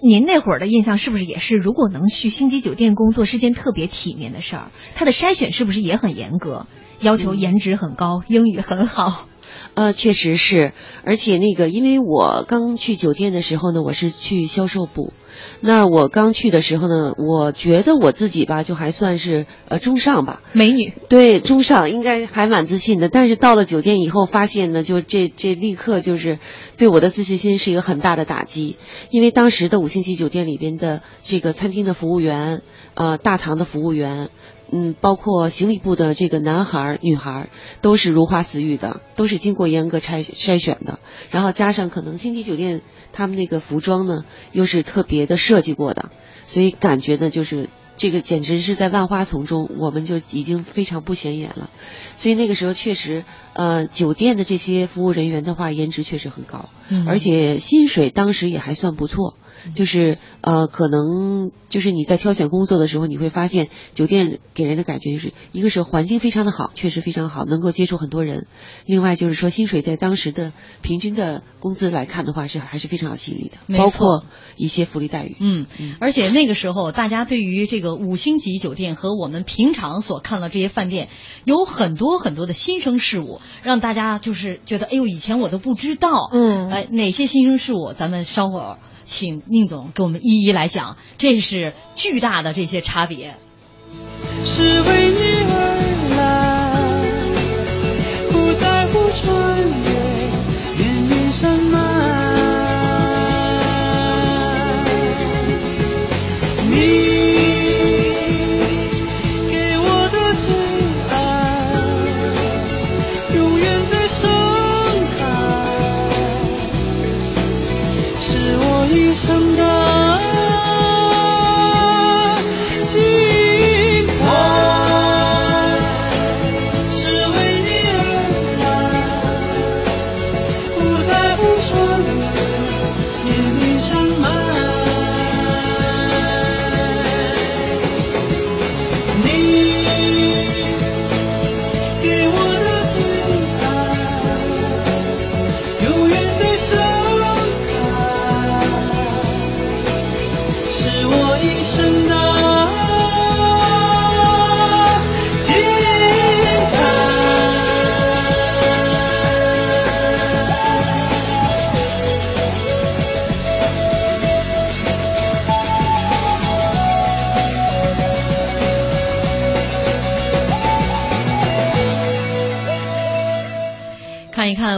您那会儿的印象是不是也是，如果能去星级酒店工作是件特别体面的事儿？它的筛选是不是也很严格，要求颜值很高，英语很好？呃，确实是，而且那个，因为我刚去酒店的时候呢，我是去销售部。那我刚去的时候呢，我觉得我自己吧，就还算是呃中上吧，美女，对中上应该还蛮自信的。但是到了酒店以后，发现呢，就这这立刻就是对我的自信心是一个很大的打击，因为当时的五星级酒店里边的这个餐厅的服务员，呃，大堂的服务员。嗯，包括行李部的这个男孩儿、女孩儿，都是如花似玉的，都是经过严格筛筛选的。然后加上可能星级酒店他们那个服装呢，又是特别的设计过的，所以感觉呢，就是这个简直是在万花丛中，我们就已经非常不显眼了。所以那个时候确实，呃，酒店的这些服务人员的话，颜值确实很高，嗯而且薪水当时也还算不错。就是呃，可能就是你在挑选工作的时候，你会发现酒店给人的感觉就是，一个是环境非常的好，确实非常好，能够接触很多人；另外就是说，薪水在当时的平均的工资来看的话，是还是非常有吸引力的，包括一些福利待遇。嗯，而且那个时候，大家对于这个五星级酒店和我们平常所看到这些饭店，有很多很多的新生事物，让大家就是觉得，哎呦，以前我都不知道。嗯。哎，哪些新生事物，咱们稍会儿请宁总给我们一一来讲，这是巨大的这些差别。是为你而来，不在乎穿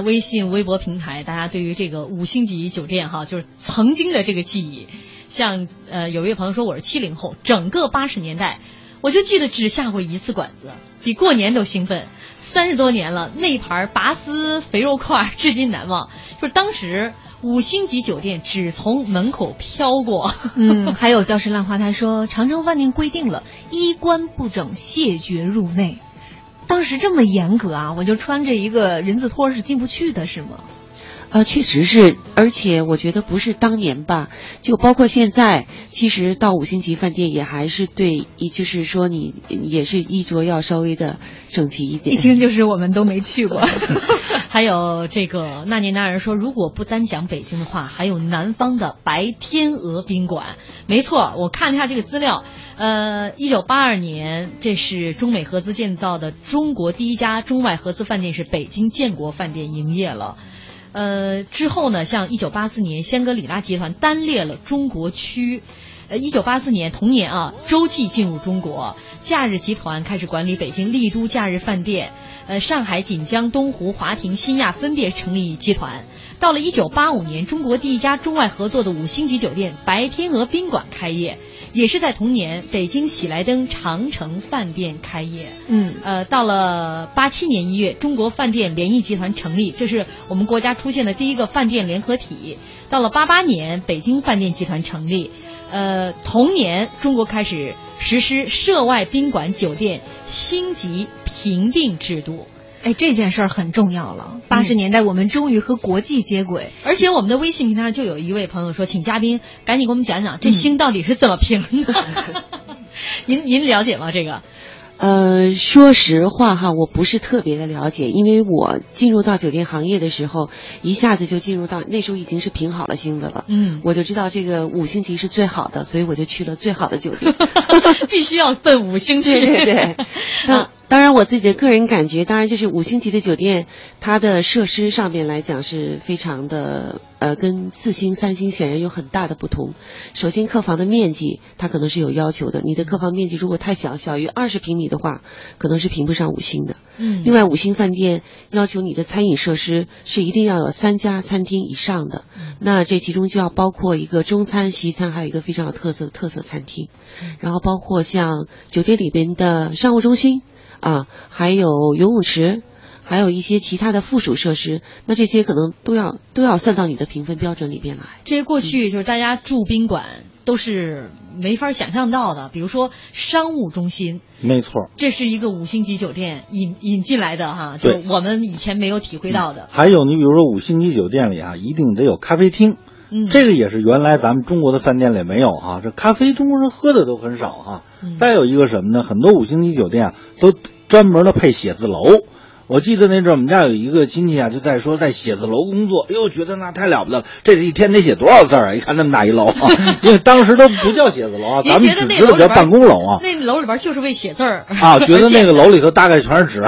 看微信、微博平台，大家对于这个五星级酒店哈，就是曾经的这个记忆。像呃，有一位朋友说我是七零后，整个八十年代，我就记得只下过一次馆子，比过年都兴奋。三十多年了，那一盘拔丝肥肉块至今难忘。就是当时五星级酒店只从门口飘过。嗯，[LAUGHS] 还有教师浪花他说，长城饭店规定了衣冠不整谢绝入内，当时这么严格啊，我就穿着一个人字拖是进不去的，是吗？呃，确实是，而且我觉得不是当年吧，就包括现在，其实到五星级饭店也还是对，一就是说你也是衣着要稍微的整齐一点。一听就是我们都没去过。[LAUGHS] [LAUGHS] 还有这个那年那人说，如果不单讲北京的话，还有南方的白天鹅宾馆。没错，我看了一下这个资料，呃，一九八二年，这是中美合资建造的中国第一家中外合资饭店，是北京建国饭店营业了。呃，之后呢，像一九八四年，香格里拉集团单列了中国区。呃，一九八四年同年啊，洲际进入中国，假日集团开始管理北京丽都假日饭店。呃，上海锦江、东湖、华庭、新亚分别成立集团。到了一九八五年，中国第一家中外合作的五星级酒店白天鹅宾馆开业。也是在同年，北京喜来登长城饭店开业。嗯，呃，到了八七年一月，中国饭店联谊集团成立，这是我们国家出现的第一个饭店联合体。到了八八年，北京饭店集团成立。呃，同年，中国开始实施涉外宾馆酒店星级评定制度。哎，这件事儿很重要了。八十年代，我们终于和国际接轨，而且我们的微信平台上就有一位朋友说，请嘉宾赶紧给我们讲讲这星到底是怎么评的。[LAUGHS] 您您了解吗？这个？呃，说实话哈，我不是特别的了解，因为我进入到酒店行业的时候，一下子就进入到那时候已经是评好了星的了。嗯，我就知道这个五星级是最好的，所以我就去了最好的酒店。[LAUGHS] 必须要奔五星去。对对对。[LAUGHS] 那当然，我自己的个人感觉，当然就是五星级的酒店，它的设施上面来讲是非常的，呃，跟四星、三星显然有很大的不同。首先，客房的面积它可能是有要求的，你的客房面积如果太小，小于二十平米的话，可能是评不上五星的。嗯。另外，五星饭店要求你的餐饮设施是一定要有三家餐厅以上的，那这其中就要包括一个中餐、西餐，还有一个非常有特色的特色餐厅，然后包括像酒店里边的商务中心。啊，还有游泳池，还有一些其他的附属设施，那这些可能都要都要算到你的评分标准里边来。这些过去就是大家住宾馆都是没法想象到的，比如说商务中心，没错，这是一个五星级酒店引引进来的哈，就我们以前没有体会到的。还有你比如说五星级酒店里啊，一定得有咖啡厅。嗯，这个也是原来咱们中国的饭店里没有哈，这咖啡中国人喝的都很少哈。再有一个什么呢？很多五星级酒店啊都专门的配写字楼。我记得那阵我们家有一个亲戚啊，就在说在写字楼工作，哎呦，觉得那太了不得了，这一天得写多少字啊？一看那么大一楼啊，[LAUGHS] 因为当时都不叫写字楼啊，[LAUGHS] 咱们只知道叫办公楼啊。那楼里边就是为写字儿啊，觉得那个 [LAUGHS] 楼里头大概全是纸。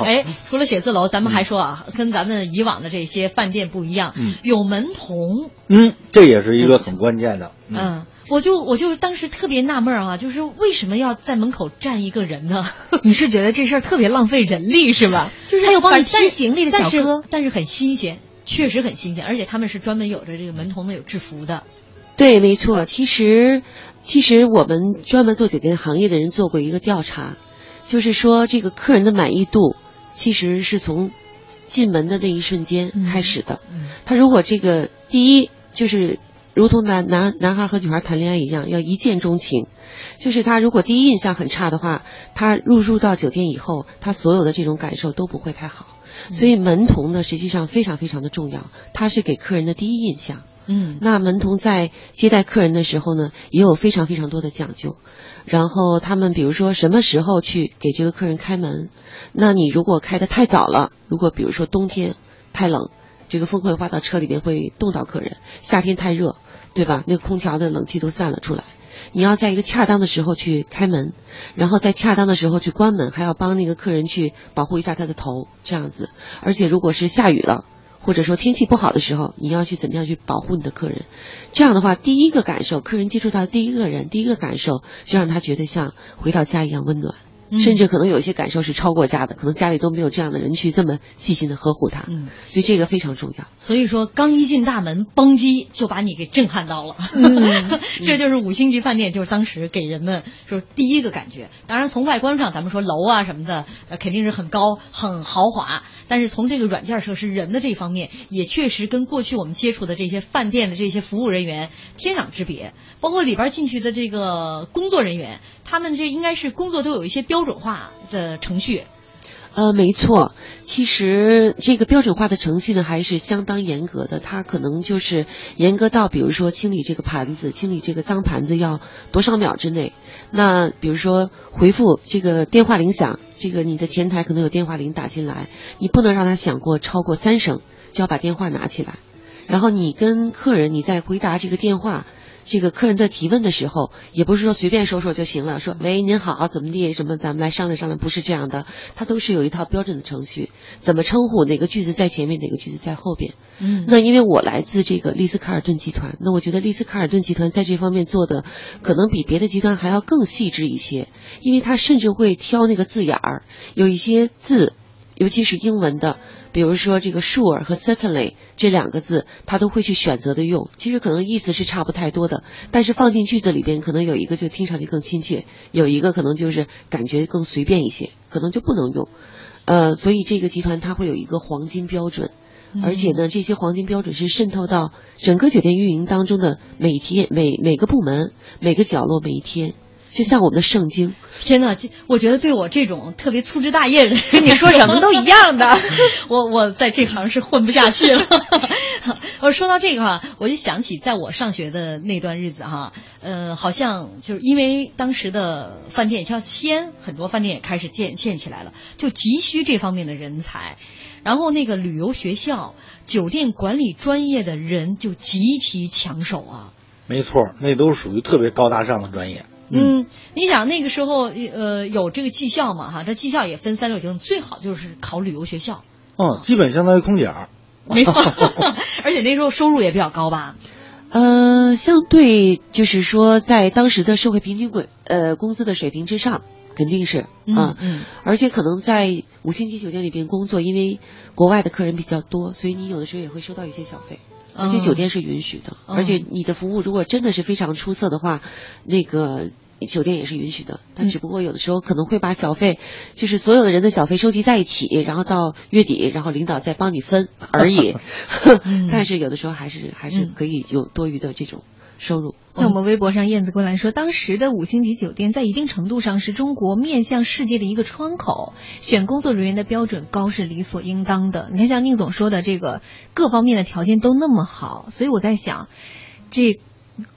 哎，除了写字楼，咱们还说啊，跟咱们以往的这些饭店不一样，有门童。嗯，这也是一个很关键的。嗯，我就我就是当时特别纳闷啊，就是为什么要在门口站一个人呢？[LAUGHS] 你是觉得这事儿特别浪费人力是吧？[LAUGHS] 就是还有帮你提行李的小哥，但是很新鲜，确实很新鲜，而且他们是专门有着这个门童的有制服的。对，没错。其实，其实我们专门做酒店行业的人做过一个调查，就是说这个客人的满意度其实是从进门的那一瞬间开始的。他如果这个第一就是如同男男男孩和女孩谈恋爱一样，要一见钟情。就是他如果第一印象很差的话，他入住到酒店以后，他所有的这种感受都不会太好。所以门童呢，实际上非常非常的重要，他是给客人的第一印象。嗯，那门童在接待客人的时候呢，也有非常非常多的讲究。然后他们比如说什么时候去给这个客人开门，那你如果开的太早了，如果比如说冬天太冷，这个风会刮到车里边会冻到客人；夏天太热，对吧？那个空调的冷气都散了出来。你要在一个恰当的时候去开门，然后在恰当的时候去关门，还要帮那个客人去保护一下他的头，这样子。而且如果是下雨了，或者说天气不好的时候，你要去怎么样去保护你的客人？这样的话，第一个感受，客人接触到的第一个人，第一个感受，就让他觉得像回到家一样温暖。甚至可能有些感受是超过家的，可能家里都没有这样的人去这么细心的呵护他，嗯，所以这个非常重要。所以说，刚一进大门，嘣叽就把你给震撼到了，[LAUGHS] 嗯，这就是五星级饭店，就是当时给人们就是第一个感觉。当然，从外观上，咱们说楼啊什么的，呃，肯定是很高、很豪华。但是从这个软件设施、人的这方面，也确实跟过去我们接触的这些饭店的这些服务人员天壤之别。包括里边进去的这个工作人员，他们这应该是工作都有一些标准化的程序。呃，没错，其实这个标准化的程序呢还是相当严格的，它可能就是严格到，比如说清理这个盘子，清理这个脏盘子要多少秒之内。那比如说回复这个电话铃响，这个你的前台可能有电话铃打进来，你不能让它响过超过三声，就要把电话拿起来。然后你跟客人你在回答这个电话。这个客人在提问的时候，也不是说随便说说就行了，说喂您好怎么地？什么，咱们来商量商量，不是这样的，它都是有一套标准的程序，怎么称呼哪个句子在前面，哪个句子在后边。嗯。那因为我来自这个丽思卡尔顿集团，那我觉得丽思卡尔顿集团在这方面做的可能比别的集团还要更细致一些，因为它甚至会挑那个字眼儿，有一些字，尤其是英文的。比如说这个 sure 和 certainly 这两个字，他都会去选择的用。其实可能意思是差不太多的，但是放进句子里边，可能有一个就听上去更亲切，有一个可能就是感觉更随便一些，可能就不能用。呃，所以这个集团它会有一个黄金标准，而且呢，这些黄金标准是渗透到整个酒店运营当中的每天、每每个部门、每个角落、每一天，就像我们的圣经。天呐，这我觉得对我这种特别粗枝大叶的人，跟 [LAUGHS] 你说什么都一样的。我我在这行是混不下去了。[LAUGHS] 我说到这个哈，我就想起在我上学的那段日子哈，呃，好像就是因为当时的饭店，像西安很多饭店也开始建建起来了，就急需这方面的人才。然后那个旅游学校、酒店管理专业的人就极其抢手啊。没错，那都属于特别高大上的专业。嗯，你想那个时候，呃，有这个技校嘛，哈，这技校也分三六九等，最好就是考旅游学校。嗯，基本相当于空姐儿。没错，[LAUGHS] 而且那时候收入也比较高吧。呃，相对就是说，在当时的社会平均轨呃工资的水平之上，肯定是啊，嗯，而且可能在五星级酒店里边工作，因为国外的客人比较多，所以你有的时候也会收到一些小费。而且酒店是允许的，嗯而且你的服务如果真的是非常出色的话，那个酒店也是允许的。但只不过有的时候可能会把小费，就是所有的人的小费收集在一起，然后到月底，然后领导再帮你分而已。[LAUGHS] [LAUGHS] 但是有的时候还是还是可以有多余的这种收入。在我们微博上，燕子归来说，当时的五星级酒店在一定程度上是中国面向世界的一个窗口，选工作人员的标准高是理所应当的。你看，像宁总说的，这个各方面的条件都那么好，所以我在想，这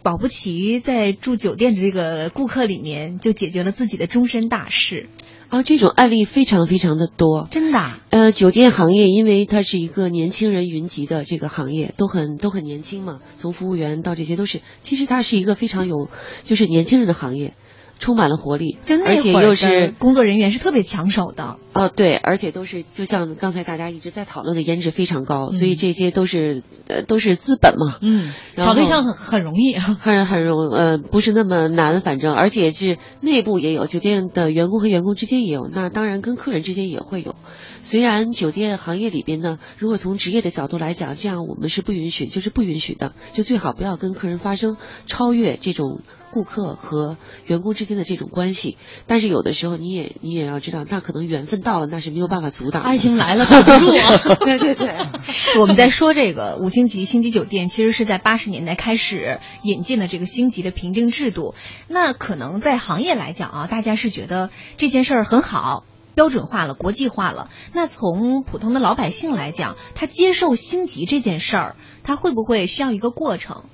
保不齐在住酒店的这个顾客里面就解决了自己的终身大事。啊，这种案例非常非常的多，真的。呃，酒店行业因为它是一个年轻人云集的这个行业，都很都很年轻嘛，从服务员到这些都是，其实它是一个非常有就是年轻人的行业，充满了活力，就那而且又是工作人员是特别抢手的。哦，对，而且都是就像刚才大家一直在讨论的，颜值非常高，所以这些都是呃都是资本嘛，嗯，找对象很很容易，[LAUGHS] 很很容呃不是那么难，反正而且是内部也有，酒店的员工和员工之间也有，那当然跟客人之间也会有。虽然酒店行业里边呢，如果从职业的角度来讲，这样我们是不允许，就是不允许的，就最好不要跟客人发生超越这种顾客和员工之间的这种关系。但是有的时候你也你也要知道，那可能缘分到了，那是没有办法阻挡。爱情来了 [LAUGHS] 挡不住啊对对 [LAUGHS] 对。[LAUGHS] 我们在说这个五星级星级酒店，其实是在八十年代开始引进的这个星级的评定制度。那可能在行业来讲啊，大家是觉得这件事儿很好。标准化了，国际化了。那从普通的老百姓来讲，他接受星级这件事儿，他会不会需要一个过程？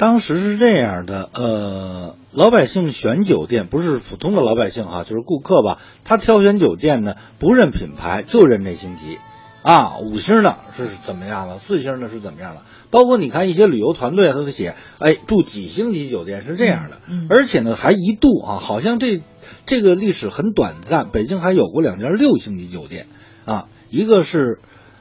当时是这样的，呃，老百姓选酒店不是普通的老百姓哈，就是顾客吧。他挑选酒店呢，不认品牌，就认这星级，啊，五星的是怎么样的，四星的是怎么样的。包括你看一些旅游团队，他都写，哎，住几星级酒店是这样的，而且呢，还一度啊，好像这这个历史很短暂，北京还有过两家六星级酒店，啊，一个是。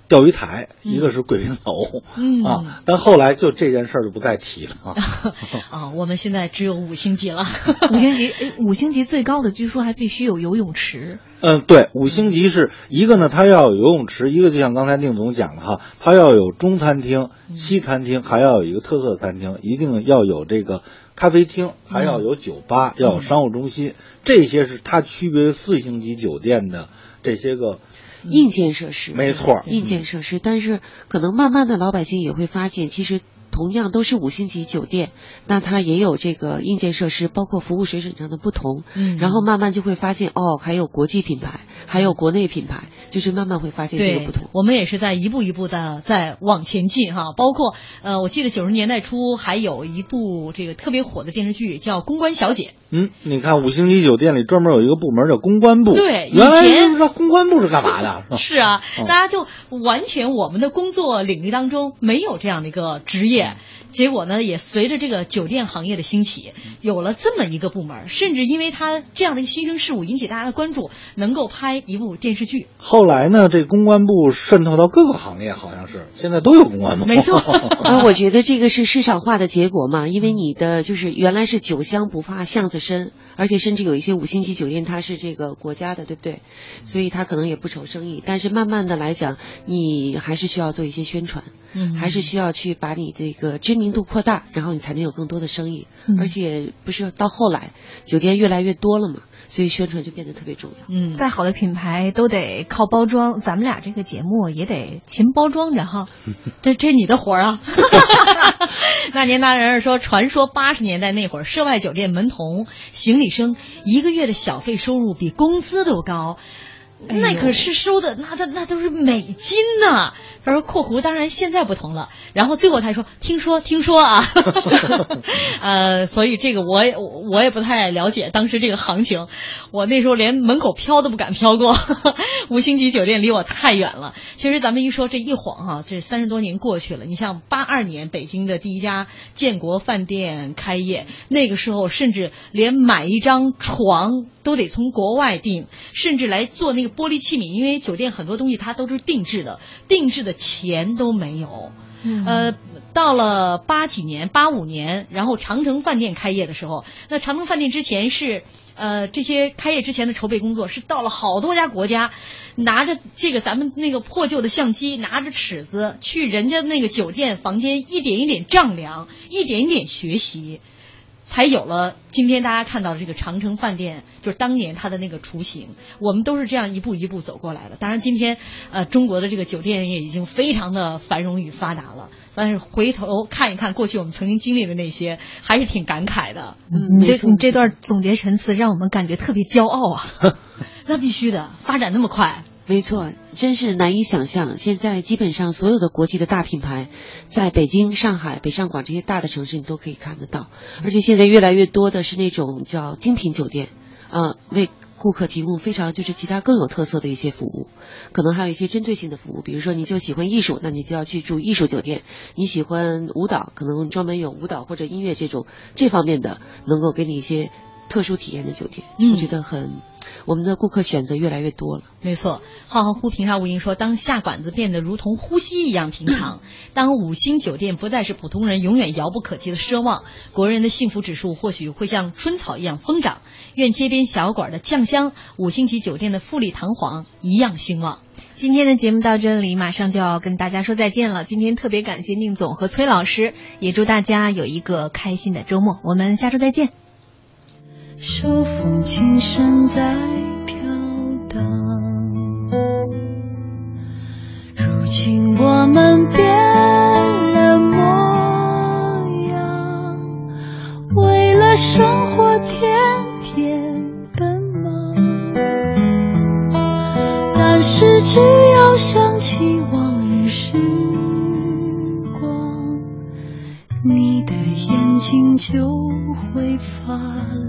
钓鱼台，一个是贵宾楼，嗯 [LAUGHS] 啊，但后来就这件事儿就不再提了。[LAUGHS] 啊，我们现在只有五星级了。[LAUGHS] 五星级，诶五星级最高的据说还必须有游泳池。嗯，对，五星级是一个呢，它要有游泳池；一个就像刚才宁总讲的哈，它要有中餐厅、西餐厅，还要有一个特色餐厅，一定要有这个咖啡厅，还要有酒吧，要有商务中心，这些是它区别于四星级酒店的这些个。硬件设施，没错，硬件设施。但是可能慢慢的，老百姓也会发现，其实同样都是五星级酒店，那它也有这个硬件设施，包括服务水准上的不同。嗯然后慢慢就会发现，哦，还有国际品牌，还有国内品牌，就是慢慢会发现这个不同。，我们也是在一步一步的在往前进哈。包括呃，我记得九十年代初还有一部这个特别火的电视剧叫《公关小姐》。嗯，你看五星级酒店里专门有一个部门叫公关部，对原来以前不知道公关部是干嘛的，是吧？[LAUGHS] 是啊，嗯大家就完全我们的工作领域当中没有这样的一个职业。结果呢，也随着这个酒店行业的兴起，有了这么一个部门，甚至因为他这样的一个新生事物引起大家的关注，能够拍一部电视剧。后来呢，这公关部渗透到各个行业，好像是现在都有公关部。没错啊，[LAUGHS] 我觉得这个是市场化的结果嘛，因为你的就是原来是酒香不怕巷子深，而且甚至有一些五星级酒店它是这个国家的，对不对？所以它可能也不愁生意，但是慢慢的来讲，你还是需要做一些宣传，嗯还是需要去把你这个知名度扩大，然后你才能有更多的生意。嗯而且不是到后来酒店越来越多了嘛，所以宣传就变得特别重要。嗯，再好的品牌都得靠包装，咱们俩这个节目也得勤包装着哈。[LAUGHS] 这这你的活儿啊！[LAUGHS] 那年大人儿说，传说八十年代那会儿，涉外酒店门童、行李生一个月的小费收入比工资都高，那可是收的那那那都是美金呐、他说（括弧）当然现在不同了。然后最后他说：“听说听说啊，[LAUGHS] 呃，所以这个我也我我也不太了解当时这个行情，我那时候连门口飘都不敢飘过，[LAUGHS] 五星级酒店离我太远了。其实咱们一说这一晃哈、这三十多年过去了，你像八二年北京的第一家建国饭店开业，那个时候甚至连买一张床都得从国外订，甚至来做那个玻璃器皿，因为酒店很多东西它都是定制的，定制的钱都没有。嗯呃，到了八几年、八五年，然后长城饭店开业的时候，那长城饭店之前是。呃，这些开业之前的筹备工作是到了好多家国家，拿着这个咱们那个破旧的相机，拿着尺子去人家那个酒店房间一点一点丈量，一点一点学习，才有了今天大家看到的这个长城饭店，就是当年它的那个雏形。我们都是这样一步一步走过来的。当然，今天呃中国的这个酒店业已经非常的繁荣与发达了，但是回头看一看过去我们曾经经历的那些，还是挺感慨的。你这你这段总结陈词让我们感觉特别骄傲啊！[LAUGHS] 那必须的，发展那么快。没错，真是难以想象。现在基本上所有的国际的大品牌，在北京、上海、北上广这些大的城市，你都可以看得到。而且现在越来越多的是那种叫精品酒店，啊、为顾客提供非常就是其他更有特色的一些服务，可能还有一些针对性的服务。比如说，你就喜欢艺术，那你就要去住艺术酒店；你喜欢舞蹈，可能专门有舞蹈或者音乐这种这方面的，能够给你一些特殊体验的酒店。嗯我觉得很，我们的顾客选择越来越多了。没错，浩浩乎平沙无垠说，当下馆子变得如同呼吸一样平常，当五星酒店不再是普通人永远遥不可及的奢望，国人的幸福指数或许会像春草一样疯长。愿街边小馆的酱香，五星级酒店的富丽堂皇一样兴旺。今天的节目到这里，马上就要跟大家说再见了。今天特别感谢宁总和崔老师，也祝大家有一个开心的周末。我们下周再见。手风琴声在飘荡，如今我们变了模样，为了生活天天奔忙，但是只要想起往日时光，你的眼睛就会发亮。